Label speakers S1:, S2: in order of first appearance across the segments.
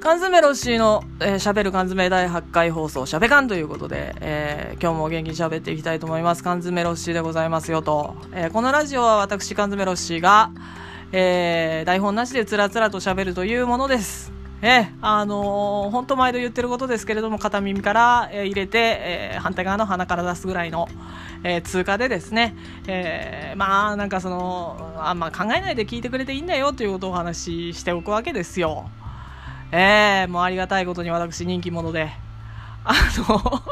S1: 缶詰ロッシーの、えー、喋る缶詰第8回放送、しゃべかんということで、えー、今日も元気に喋っていきたいと思います。缶詰ロッシーでございますよと。えー、このラジオは私、缶詰ロッシーが、えー、台本なしでつらつらと喋るというものです。えー、あのー、本当毎度言ってることですけれども、片耳から、えー、入れて、えー、反対側の鼻から出すぐらいの、えー、通過でですね、えー、まあ、なんかその、あんま考えないで聞いてくれていいんだよということをお話ししておくわけですよ。ええー、もうありがたいことに私人気者で。あの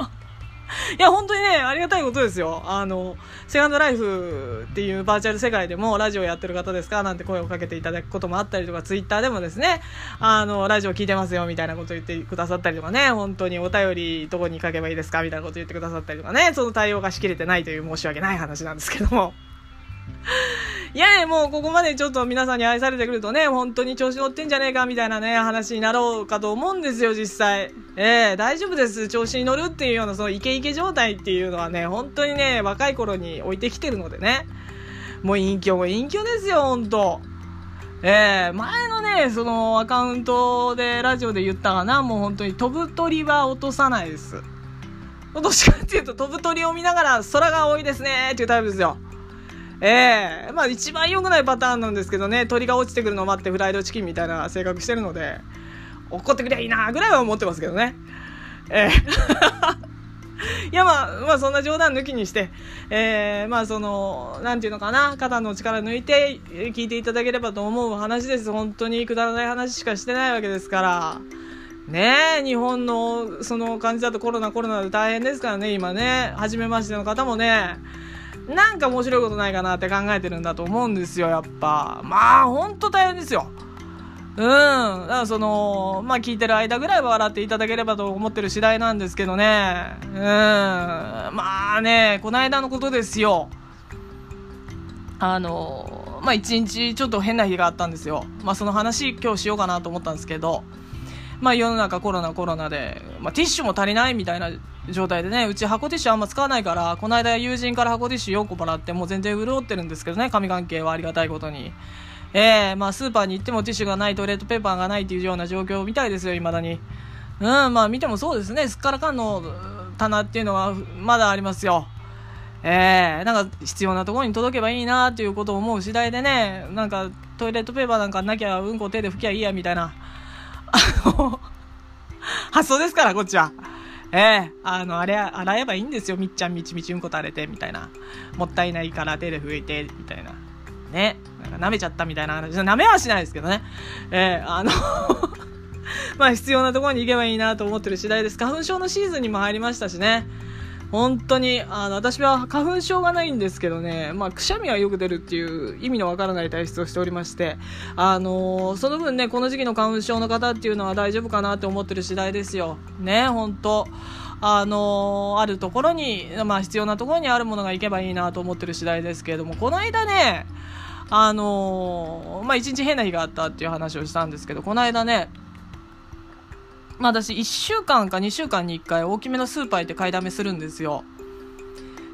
S1: いや、本当にね、ありがたいことですよ。あの、セカンドライフっていうバーチャル世界でもラジオやってる方ですか？なんて声をかけていただくこともあったりとか、ツイッターでもですね、あの、ラジオ聞いてますよみたいなこと言ってくださったりとかね、本当にお便りどこに書けばいいですか？みたいなこと言ってくださったりとかね、その対応がしきれてないという申し訳ない話なんですけども。いやね、もうここまでちょっと皆さんに愛されてくるとね、本当に調子乗ってんじゃねえかみたいなね、話になろうかと思うんですよ、実際。ええー、大丈夫です。調子に乗るっていうような、そのイケイケ状態っていうのはね、本当にね、若い頃に置いてきてるのでね。もう隠居も隠居ですよ、本当ええー、前のね、そのアカウントでラジオで言ったかな、もう本当に飛ぶ鳥は落とさないです。どっちかっていうと飛ぶ鳥を見ながら空が多いですねっていうタイプですよ。ええー、まあ一番良くないパターンなんですけどね、鳥が落ちてくるのを待ってフライドチキンみたいな性格してるので、怒ってくりゃいいなぐらいは思ってますけどね。ええー いやまあ、まあそんな冗談抜きにして、えー、まあその、なんていうのかな、肩の力抜いて聞いていただければと思う話です。本当にくだらない話しかしてないわけですから。ねえ、日本のその感じだとコロナコロナで大変ですからね、今ね。初めましての方もね。なんか面白いことないかなって考えてるんだと思うんですよ、やっぱ。まあ、ほんと大変ですよ。うん。だからその、まあ聞いてる間ぐらいは笑っていただければと思ってる次第なんですけどね。うん。まあね、この間のことですよ。あの、まあ一日ちょっと変な日があったんですよ。まあその話今日しようかなと思ったんですけど、まあ世の中コロナコロナで、まあティッシュも足りないみたいな状態でね、うち箱ティッシュあんま使わないから、この間友人から箱ティッシュ4個もらって、もう全然潤ってるんですけどね、紙関係はありがたいことに。えー、まあスーパーに行ってもティッシュがない、トイレットペーパーがないっていうような状況みたいですよ、未だに。うん、まあ見てもそうですね、すっからかんの棚っていうのはまだありますよ。えー、なんか必要なところに届けばいいなっていうことを思う次第でね、なんかトイレットペーパーなんかなきゃうんこ手で拭きゃいいやみたいな、あの、発想ですから、こっちは。ええー、あの、あれ、洗えばいいんですよ。みっちゃんみちみちうんこ垂れて、みたいな。もったいないから手で拭いて、みたいな。ね。なんか舐めちゃったみたいな話。舐めはしないですけどね。ええー、あの まあ必要なところに行けばいいなと思ってる次第です。花粉症のシーズンにも入りましたしね。本当に、あの、私は花粉症がないんですけどね、まあ、くしゃみはよく出るっていう意味のわからない体質をしておりまして、あのー、その分ね、この時期の花粉症の方っていうのは大丈夫かなって思ってる次第ですよ。ね、本当あのー、あるところに、まあ、必要なところにあるものがいけばいいなと思ってる次第ですけれども、この間ね、あのー、まあ、一日変な日があったっていう話をしたんですけど、この間ね、まあ私1週間か2週間に1回大きめのスーパー行って買いだめするんですよ。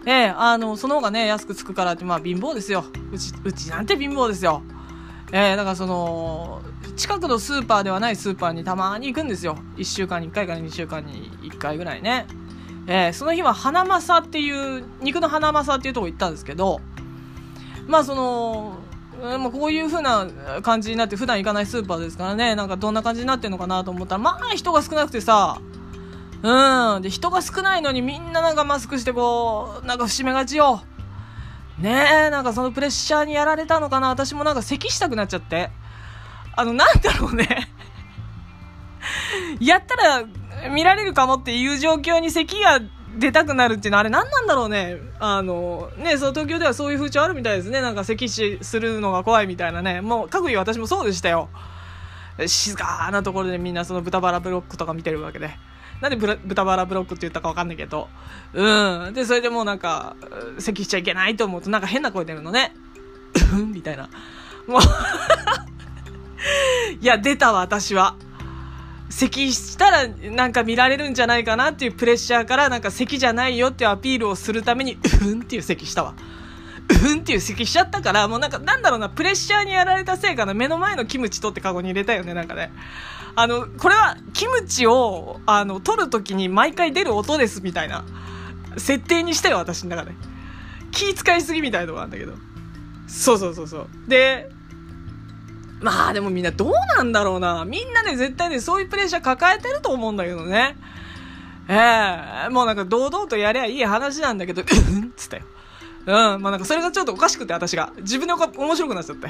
S1: ええー、あの、その方がね、安くつくからって、まあ貧乏ですよ。うち、うちなんて貧乏ですよ。ええー、だからその、近くのスーパーではないスーパーにたまに行くんですよ。1週間に1回から2週間に1回ぐらいね。えー、その日は花正っていう、肉の花正っていうとこ行ったんですけど、まあその、まあ、こういう風な感じになって普段行かないスーパーですからね。なんかどんな感じになってるのかなと思ったらまあ人が少なくてさうん。で人が少ないのにみんななんかマスクしてこうなんか節目がちよ。ねえなんかそのプレッシャーにやられたのかな。私もなんか咳したくなっちゃって。あのなんだろうね。やったら見られるかもっていう状況に咳が出たくなるっていうのはあれ何なんだろうね。あの、ね、その東京ではそういう風潮あるみたいですね。なんか咳死するのが怖いみたいなね。もう、各位私もそうでしたよ。静かなところでみんなその豚バラブロックとか見てるわけで。なんで豚バラブロックって言ったかわかんないけど。うん。で、それでもうなんか、咳しちゃいけないと思うとなんか変な声出るのね。うんみたいな。もう いや、出たわ、私は。咳したらなんか見られるんじゃないかなっていうプレッシャーからなんか咳じゃないよっていうアピールをするためにうふんっていう咳したわ。うんっていう咳しちゃったからもうなんかなんだろうなプレッシャーにやられたせいかな目の前のキムチ取ってカゴに入れたよねなんかね。あの、これは、キムチを、あの、取るときに毎回出る音です、みたいな、設定にしたよ、私の中で。気使いすぎみたいなとこなんだけど。そうそうそうそう。で、まあでもみんなどうなんだろうな。みんなね、絶対ね、そういうプレッシャー抱えてると思うんだけどね。ええー、もうなんか堂々とやりゃいい話なんだけど、うん？つったよ。うん、まあなんかそれがちょっとおかしくて、私が。自分で面白くなっちゃって。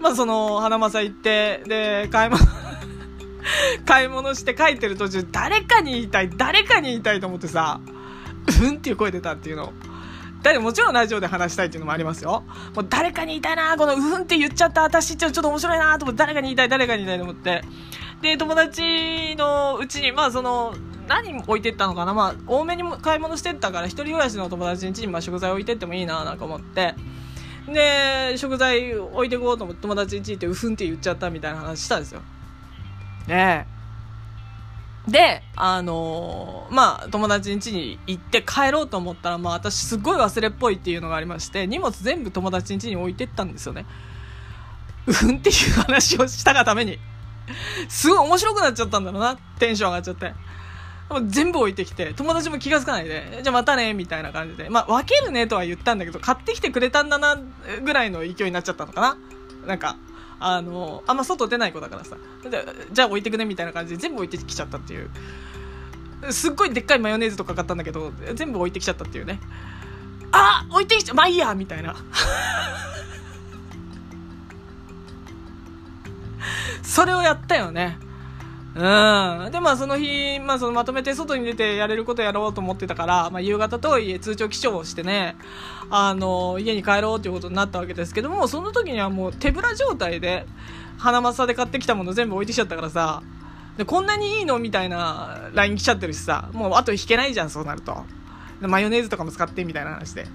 S1: まあその、花正行って、で、買い物 買い物して帰ってる途中、誰かに言いたい、誰かに言いたいと思ってさ、うん？っていう声出たっていうの。誰もちろんラジオで話したいっていうのもありますよ。もう誰かに言いたいなこのうんって言っちゃった私ってちょっと面白いなと思って誰かに言いたい、誰かに言いたいと思って。で、友達のうちに、まあその、何置いてったのかなまあ、多めに買い物してったから、一人暮らしの友達の家にまあ食材置いてってもいいななんか思って。で、食材置いてこうと思って友達に家行って、うふんって言っちゃったみたいな話したんですよ。ねえで、あのー、まあ、友達ん家に行って帰ろうと思ったら、まあ、私すっごい忘れっぽいっていうのがありまして、荷物全部友達ん家に置いてったんですよね。うんっていう話をしたがために。すごい面白くなっちゃったんだろうな。テンション上がっちゃって。全部置いてきて、友達も気が付かないで、じゃあまたね、みたいな感じで。まあ、分けるねとは言ったんだけど、買ってきてくれたんだな、ぐらいの勢いになっちゃったのかな。なんか、あの、あんま外出ない子だからさ、じゃあ置いてくねみたいな感じで全部置いてきちゃったっていう。すっごいでっかいマヨネーズとか買ったんだけど、全部置いてきちゃったっていうね。あ置いてきちゃ、まあいいやみたいな。それをやったよね。うん。で、まあその日、まあそのまとめて外に出てやれることやろうと思ってたから、まあ夕方とはいえ通帳記帳をしてね、あの、家に帰ろうということになったわけですけども、その時にはもう手ぶら状態で、花正で買ってきたもの全部置いてきちゃったからさ、で、こんなにいいのみたいな LINE 来ちゃってるしさ、もうあと引けないじゃん、そうなると。マヨネーズとかも使ってみたいな話で。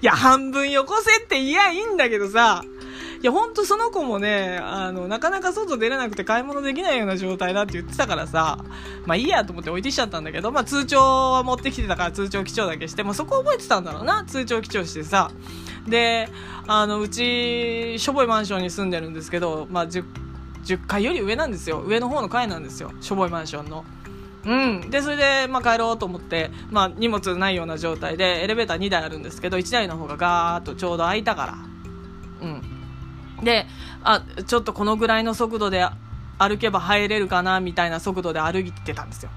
S1: いや、半分よこせって言やいいんだけどさ、いや、ほんとその子もね、あの、なかなか外出れなくて買い物できないような状態だって言ってたからさ、まあいいやと思って置いてきちゃったんだけど、まあ通帳は持ってきてたから通帳記帳だけして、まあそこ覚えてたんだろうな、通帳記帳してさ。で、あの、うち、しょぼいマンションに住んでるんですけど、まあ10、10階より上なんですよ。上の方の階なんですよ。しょぼいマンションの。うん。で、それで、まあ、帰ろうと思って、まあ、荷物ないような状態で、エレベーター2台あるんですけど、1台の方がガーッとちょうど空いたから。うん。で、あ、ちょっとこのぐらいの速度で歩けば入れるかな、みたいな速度で歩いてたんですよ。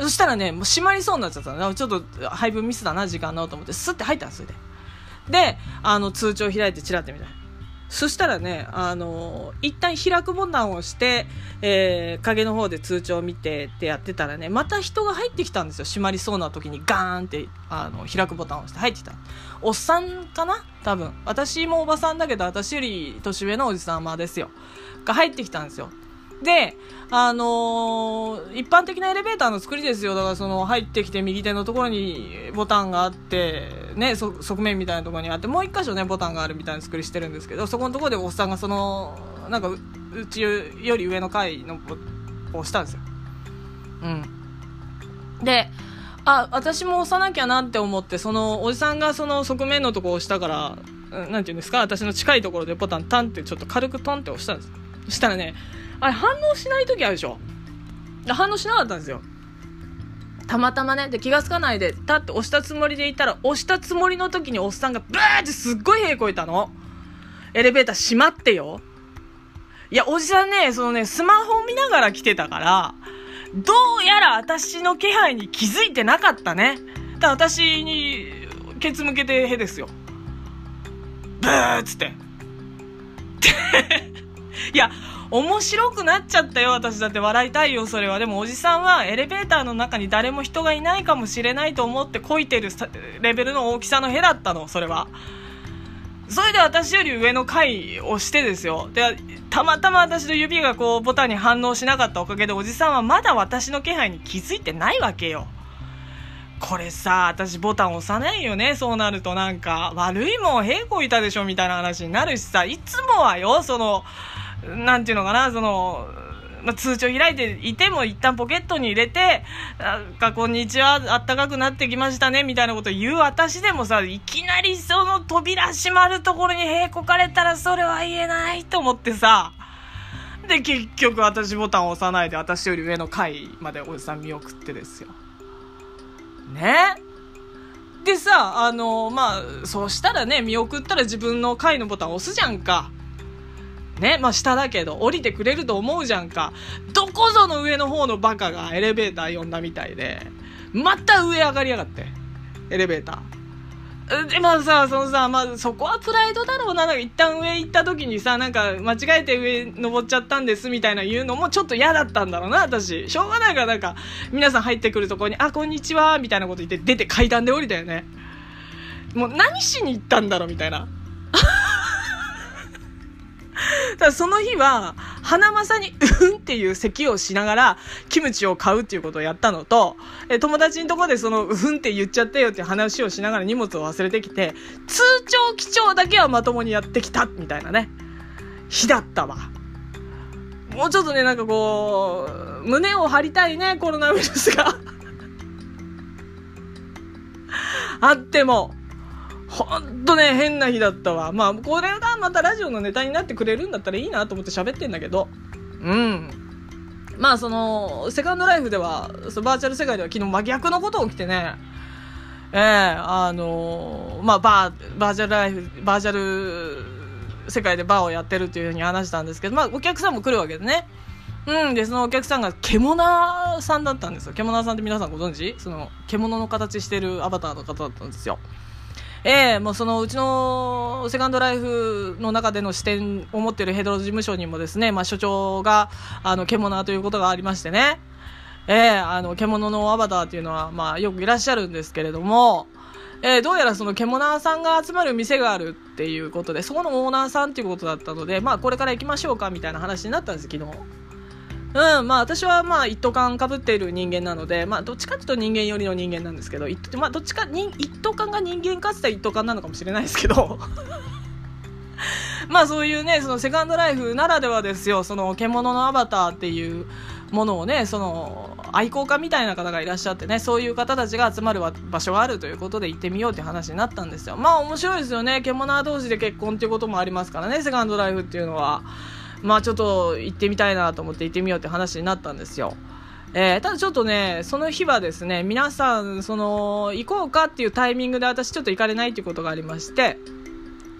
S1: そしたらね、もう閉まりそうになっちゃったの。ちょっと配分ミスだな、時間のと思って、スッて入ったんですよ。で、あの、通帳開いてチラってみたい。そしたらね、あの一旦開くボタンを押して、えー、影の方で通帳を見てってやってたらね、また人が入ってきたんですよ。閉まりそうな時にガーンって、あの、開くボタンを押して入ってきた。おっさんかな？多分。私もおばさんだけど、私より年上のおじさまですよ。が入ってきたんですよ。で、あのー、一般的なエレベーターの作りですよ。だからその入ってきて右手のところにボタンがあって、ね、側面みたいなところにあって、もう一箇所ね、ボタンがあるみたいな作りしてるんですけど、そこのところでおっさんがその、なんかう、うちより上の階のを押したんですよ。うん。で、あ、私も押さなきゃなって思って、その、おじさんがその側面のとこ押したから、なんていうんですか、私の近いところでボタンタンってちょっと軽くトンって押したんです。そしたらね、あれ反応しない時あるでしょ反応しなかったんですよ。たまたまね、で気がつかないで、たって押したつもりでいたら、押したつもりの時におっさんがブーってすっごい屁こいたの。エレベーター閉まってよ。いや、おじさんね、そのね、スマホ見ながら来てたから、どうやら私の気配に気づいてなかったね。だ私に、ケツ向けてへですよ。ブーっつって。いや、面白くなっちゃったよ、私だって笑いたいよ、それは。でもおじさんはエレベーターの中に誰も人がいないかもしれないと思ってこいてるレベルの大きさのへだったの、それは。それで私より上の階をしてですよ。で、たまたま私の指がこうボタンに反応しなかったおかげでおじさんはまだ私の気配に気づいてないわけよ。これさ、私ボタン押さないよね、そうなるとなんか、悪いもん、へこいたでしょ、みたいな話になるしさ、いつもはよ、その、なんていうのかな、その、まあ、通帳開いていても一旦ポケットに入れて、なんかこんにちは、あったかくなってきましたね、みたいなこと言う私でもさ、いきなりその扉閉まるところにへこかれたらそれは言えないと思ってさ、で結局私ボタンを押さないで私より上の階までおじさん見送ってですよ。ね？でさ、あの、まあ、そうしたらね、見送ったら自分の階のボタン押すじゃんか。ね、まあ下だけど、降りてくれると思うじゃんか。どこぞの上の方のバカがエレベーター呼んだみたいで、また上上がりやがって。エレベーター。で、まあさ、そのさ、まあそこはプライドだろうな。なんか一旦上行った時にさ、なんか間違えて上登っちゃったんですみたいな言うのもちょっと嫌だったんだろうな、私。しょうがないからなんか、皆さん入ってくるとこに、あ、こんにちは、みたいなこと言って出て階段で降りたよね。もう何しに行ったんだろうみたいな。だその日は、花正に、うんっていう咳をしながら、キムチを買うっていうことをやったのと、え友達のとこでその、うんって言っちゃったよって話をしながら荷物を忘れてきて、通帳記帳だけはまともにやってきた、みたいなね、日だったわ。もうちょっとね、なんかこう、胸を張りたいね、コロナウイルスがあっても、ほんとね、変な日だったわ。まあ、これがまたラジオのネタになってくれるんだったらいいなと思って喋ってんだけど、うん。まあ、その、セカンドライフでは、そのバーチャル世界では昨日真逆のこと起きてね、ええー、あのー、まあ、バー、バーチャルライフ、バーチャル世界でバーをやってるっていうふうに話したんですけど、まあ、お客さんも来るわけでね。うん、で、そのお客さんが獣さんだったんですよ。獣さんって皆さんご存知？その、獣の形してるアバターの方だったんですよ。えー、もうそのうちのセカンドライフの中での視点を持っているヘドロ事務所にもですね、まあ、所長があの獣ということがありましてね、えー、あの獣のアバターっていうのは、まあ、よくいらっしゃるんですけれども、えー、どうやらその獣さんが集まる店があるっていうことでそこのオーナーさんっていうことだったので、まあ、これから行きましょうかみたいな話になったんです昨日。うん、まあ私はまあ一斗缶かぶっている人間なので、まあどっちかっていうと人間寄りの人間なんですけど、まあどっちか、一斗缶が人間かつた一斗缶なのかもしれないですけど、まあそういうね、そのセカンドライフならではですよ、その獣のアバターっていうものをね、その愛好家みたいな方がいらっしゃってね、そういう方たちが集まる場所があるということで行ってみようって話になったんですよ。まあ面白いですよね、獣同士で結婚っていうこともありますからね、セカンドライフっていうのは。まあちょっと行ってみたいなと思って行ってみようって話になったんですよ。えー、ただちょっとね、その日はですね、皆さん、その、行こうかっていうタイミングで私ちょっと行かれないっていうことがありまして、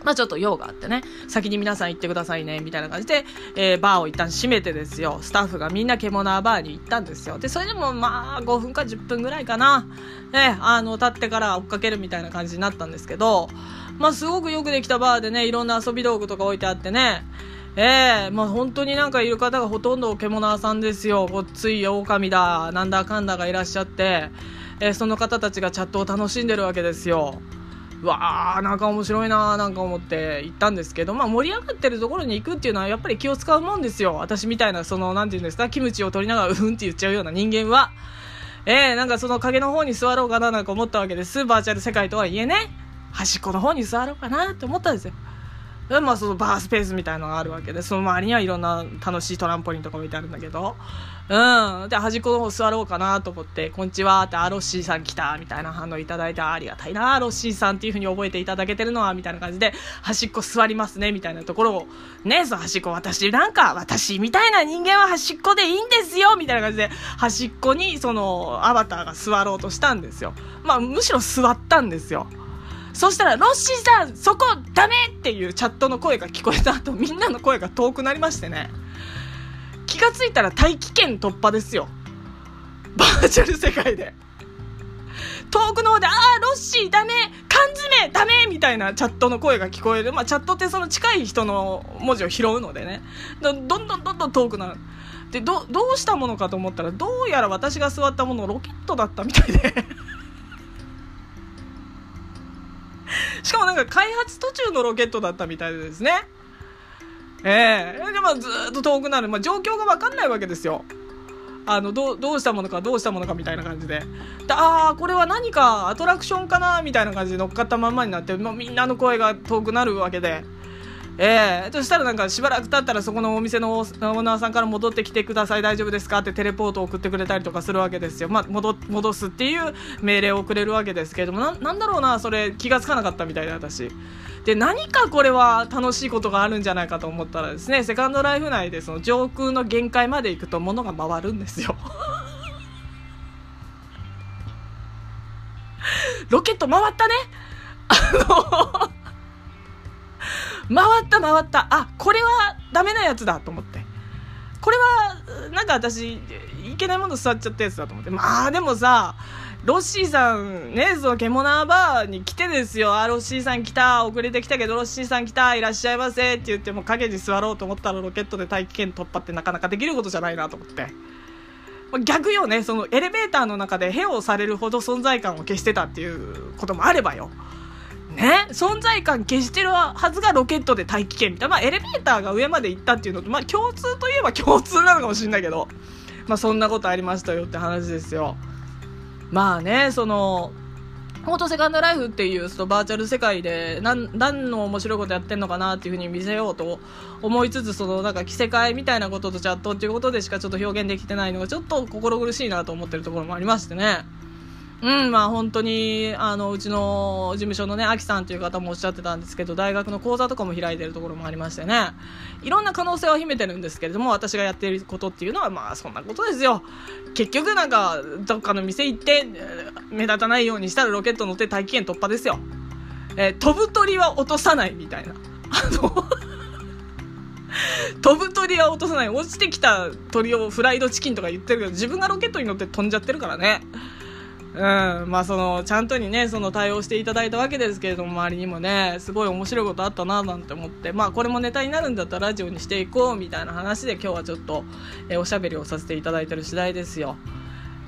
S1: まあちょっと用があってね、先に皆さん行ってくださいね、みたいな感じで、えー、バーを一旦閉めてですよ、スタッフがみんな獣バーに行ったんですよ。で、それでもまあ5分か10分ぐらいかな、ね、あの、立ってから追っかけるみたいな感じになったんですけど、まあすごくよくできたバーでね、いろんな遊び道具とか置いてあってね、ええー、まあ本当になんかいる方がほとんど獣さんですよ。ごっつい狼だ、なんだかんだがいらっしゃって、えー、その方たちがチャットを楽しんでるわけですよ。わー、なんか面白いなーなんか思って行ったんですけど、まあ盛り上がってるところに行くっていうのはやっぱり気を使うもんですよ。私みたいな、その、なんて言うんですか、キムチを取りながらうんって言っちゃうような人間は。えー、なんかその影の方に座ろうかななんか思ったわけです。バーチャル世界とはいえね。端っこの方に座ろうかなって思ったんですよ。まあ、そのバースペースみたいなのがあるわけでその周りにはいろんな楽しいトランポリンとか置いてあるんだけど。うん。で端っこの方座ろうかなと思って「こんにちは」って「あロッシーさん来た」みたいな反応いただいてありがたいなロッシーさんっていうふうに覚えていただけてるのはみたいな感じで端っこ座りますねみたいなところを。ねその端っこ私なんか私みたいな人間は端っこでいいんですよみたいな感じで端っこにそのアバターが座ろうとしたんですよ。まあむしろ座ったんですよ。そしたら、ロッシーさん、そこダメっていうチャットの声が聞こえた後、みんなの声が遠くなりましてね。気がついたら大気圏突破ですよ。バーチャル世界で。遠くの方で、ああ、ロッシーダメ缶詰ダメみたいなチャットの声が聞こえる。まあ、チャットってその近い人の文字を拾うのでね。どんどんどんどん遠くなる。で、ど、どうしたものかと思ったら、どうやら私が座ったものロケットだったみたいで しかもなんか開発途中のロケットだったみたいですね。ええー、で、まあずっと遠くなる。まあ状況がわかんないわけですよ。あの、どう、どうしたものか、どうしたものかみたいな感じで。でああ、これは何かアトラクションかなみたいな感じで乗っかったまんまになって、まあ、みんなの声が遠くなるわけで。えー、そしたらなんかしばらく経ったらそこのお店のオーナーさんから戻ってきてください。大丈夫ですか？ってテレポートを送ってくれたりとかするわけですよ、まあ、戻戻すっていう命令をくれるわけですけれども。ななんだろうなそれ気が付かなかったみたいで私。で何かこれは楽しいことがあるんじゃないかと思ったらですねセカンドライフ内でその上空の限界まで行くと物が回るんですよ。ロケット回ったね？あの回った回った。あこれはダメなやつだと思って。これはなんか私いけないもの座っちゃったやつだと思って。まあでもさロッシーさんねその獣バーに来てですよ。あロッシーさん来た。遅れてきたけどロッシーさん来た。いらっしゃいませ。って言っても影に座ろうと思ったらロケットで大気圏突破ってなかなかできることじゃないなと思って。逆よね。そのエレベーターの中でヘをされるほど存在感を消してたっていうこともあればよ。ね、存在感消してるはずがロケットで大気圏みたいな、まあ、エレベーターが上まで行ったっていうのと、まあ、共通といえば共通なのかもしれないけど、まあ、そんなことありましたよって話ですよ。まあね、その、フォートセカンドライフっていうそのバーチャル世界で何何の面白いことやってんのかなっていうふうに見せようと思いつつそのなんか着せ替えみたいなこととチャットっていうことでしかちょっと表現できてないのがちょっと心苦しいなと思ってるところもありましてね。うん、まあ本当に、あの、うちの事務所のね、アキさんという方もおっしゃってたんですけど、大学の講座とかも開いてるところもありましてね、いろんな可能性は秘めてるんですけれども、私がやっていることっていうのは、まあそんなことですよ。結局なんか、どっかの店行って、目立たないようにしたらロケット乗って大気圏突破ですよ。えー、飛ぶ鳥は落とさないみたいな。あの飛ぶ鳥は落とさない。落ちてきた鳥をフライドチキンとか言ってるけど、自分がロケットに乗って飛んじゃってるからね。うん、まあそのちゃんとにねその対応していただいたわけですけれども周りにもねすごい面白いことあったななんて思ってまあこれもネタになるんだったらラジオにしていこうみたいな話で今日はちょっと、えー、おしゃべりをさせていただいてる次第ですよ。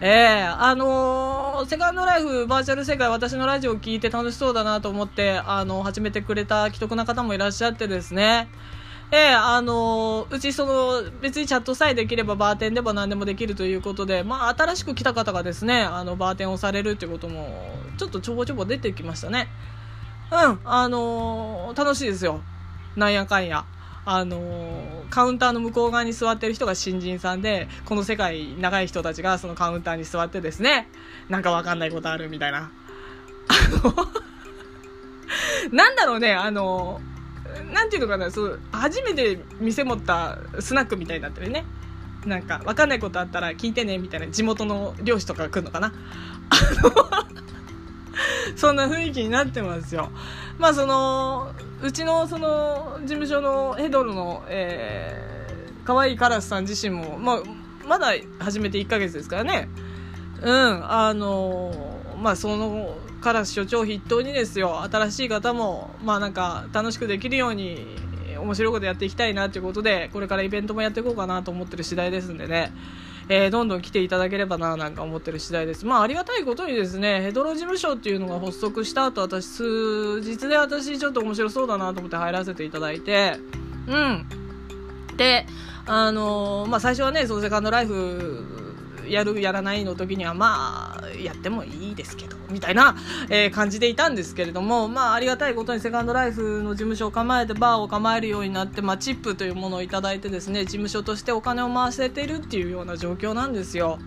S1: ええー、あのー、セカンドライフバーチャル世界私のラジオを聞いて楽しそうだなと思ってあの始めてくれた既得な方もいらっしゃってですねええあのうちその別にチャットさえできればバーテンでも何でもできるということで、まあ、新しく来た方がですねあのバーテンをされるっていうこともちょっとちょぼちょぼ出てきましたね。うんあの楽しいですよ。なんやかんや。あのカウンターの向こう側に座ってる人が新人さんでこの世界長い人たちがそのカウンターに座ってですねなんかわかんないことあるみたいな。あのなんだろうねあのなんていうのかなそう初めて店持ったスナックみたいになってるね。なんか分かんないことあったら聞いてねみたいな地元の漁師とかが来るのかな。あのそんな雰囲気になってますよ。まあそのうちのその事務所のヘドロの、えー、可愛いカラスさん自身も、まあ、まだ始めて1ヶ月ですからね。うんあのまあそのから所長筆頭にですよ新しい方もまあなんか楽しくできるように面白いことやっていきたいなということでこれからイベントもやっていこうかなと思ってる次第ですんでね、えー、どんどん来ていただければななんか思ってる次第です。まあありがたいことにですねヘドロ事務所っていうのが発足した後私数日で私ちょっと面白そうだなと思って入らせていただいてうん。であのー、まあ最初はねそのセカンドライフやるやらないの時にはまあやってもいいですけどみたいな、えー、感じでいたんですけれどもまあありがたいことにセカンドライフの事務所を構えてバーを構えるようになって、まあ、チップというものを頂いてですね事務所としてお金を回せているっていうような状況なんですよ。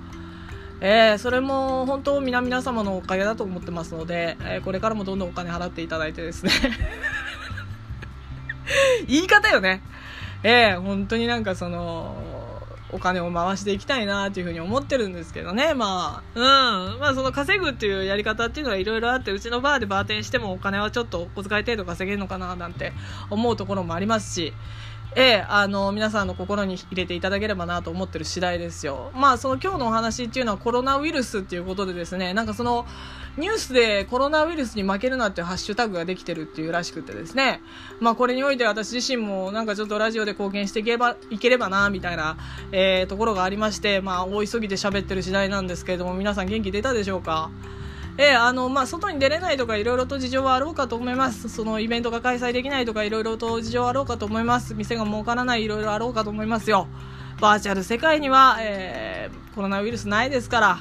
S1: えー、それも本当皆々様のおかげだと思ってますので、えー、これからもどんどんお金払っていただいてですね 言い方よねえー、本当になんかそのお金を回していきたいなっていうふうに思ってるんですけどね。まあ、うん。まあ、その稼ぐっていうやり方っていうのはいろいろあって、うちのバーでバーテンしてもお金はちょっとお小遣い程度稼げるのかななんて思うところもありますし、ええ、あの、皆さんの心に入れていただければなと思ってる次第ですよ。まあ、その今日のお話っていうのはコロナウイルスっていうことでですね、なんかその、ニュースでコロナウイルスに負けるなっていうハッシュタグができてるっていうらしくてですね、まあこれにおいて私自身もなんかちょっとラジオで貢献していけばいければな、みたいな、えー、ところがありまして、まあ大急ぎで喋ってる次第なんですけれども、皆さん元気出たでしょうか？えー、あの、まあ、外に出れないとかいろいろと事情はあろうかと思います。そのイベントが開催できないとかいろいろと事情はあろうかと思います。店が儲からないいろいろあろうかと思いますよ。バーチャル世界には、えー、コロナウイルスないですから、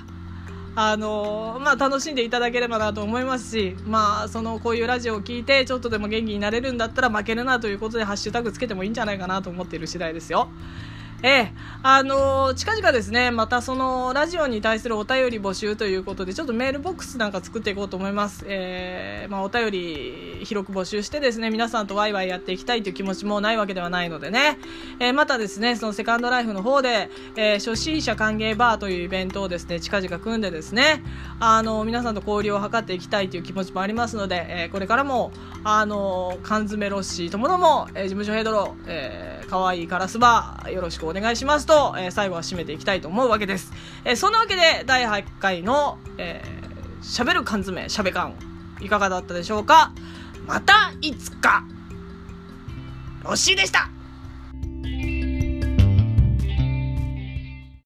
S1: あのまあ、楽しんでいただければなと思いますし、まあ、そのこういうラジオを聞いてちょっとでも元気になれるんだったら負けるなということでハッシュタグつけてもいいんじゃないかなと思っている次第ですよ。ええ、あのー、近々ですね、またそのラジオに対するお便り募集ということで、ちょっとメールボックスなんか作っていこうと思います。えー、まあ、お便り広く募集してですね、皆さんとワイワイやっていきたいという気持ちもないわけではないのでね、えー、またですね、そのセカンドライフの方で、え初心者歓迎バーというイベントをですね、近々組んでですね、あの皆さんと交流を図っていきたいという気持ちもありますので、えこれからも、あの缶詰ロッシーともども、え事務所ヘドロ、えー、かわいいカラスバー、よろしくお願いしますと、えー、最後は締めていきたいと思うわけです。えー、そんなわけで、第8回の、えー、しゃべる缶詰、しゃべ缶、いかがだったでしょうか？またいつか、ロッシーでした。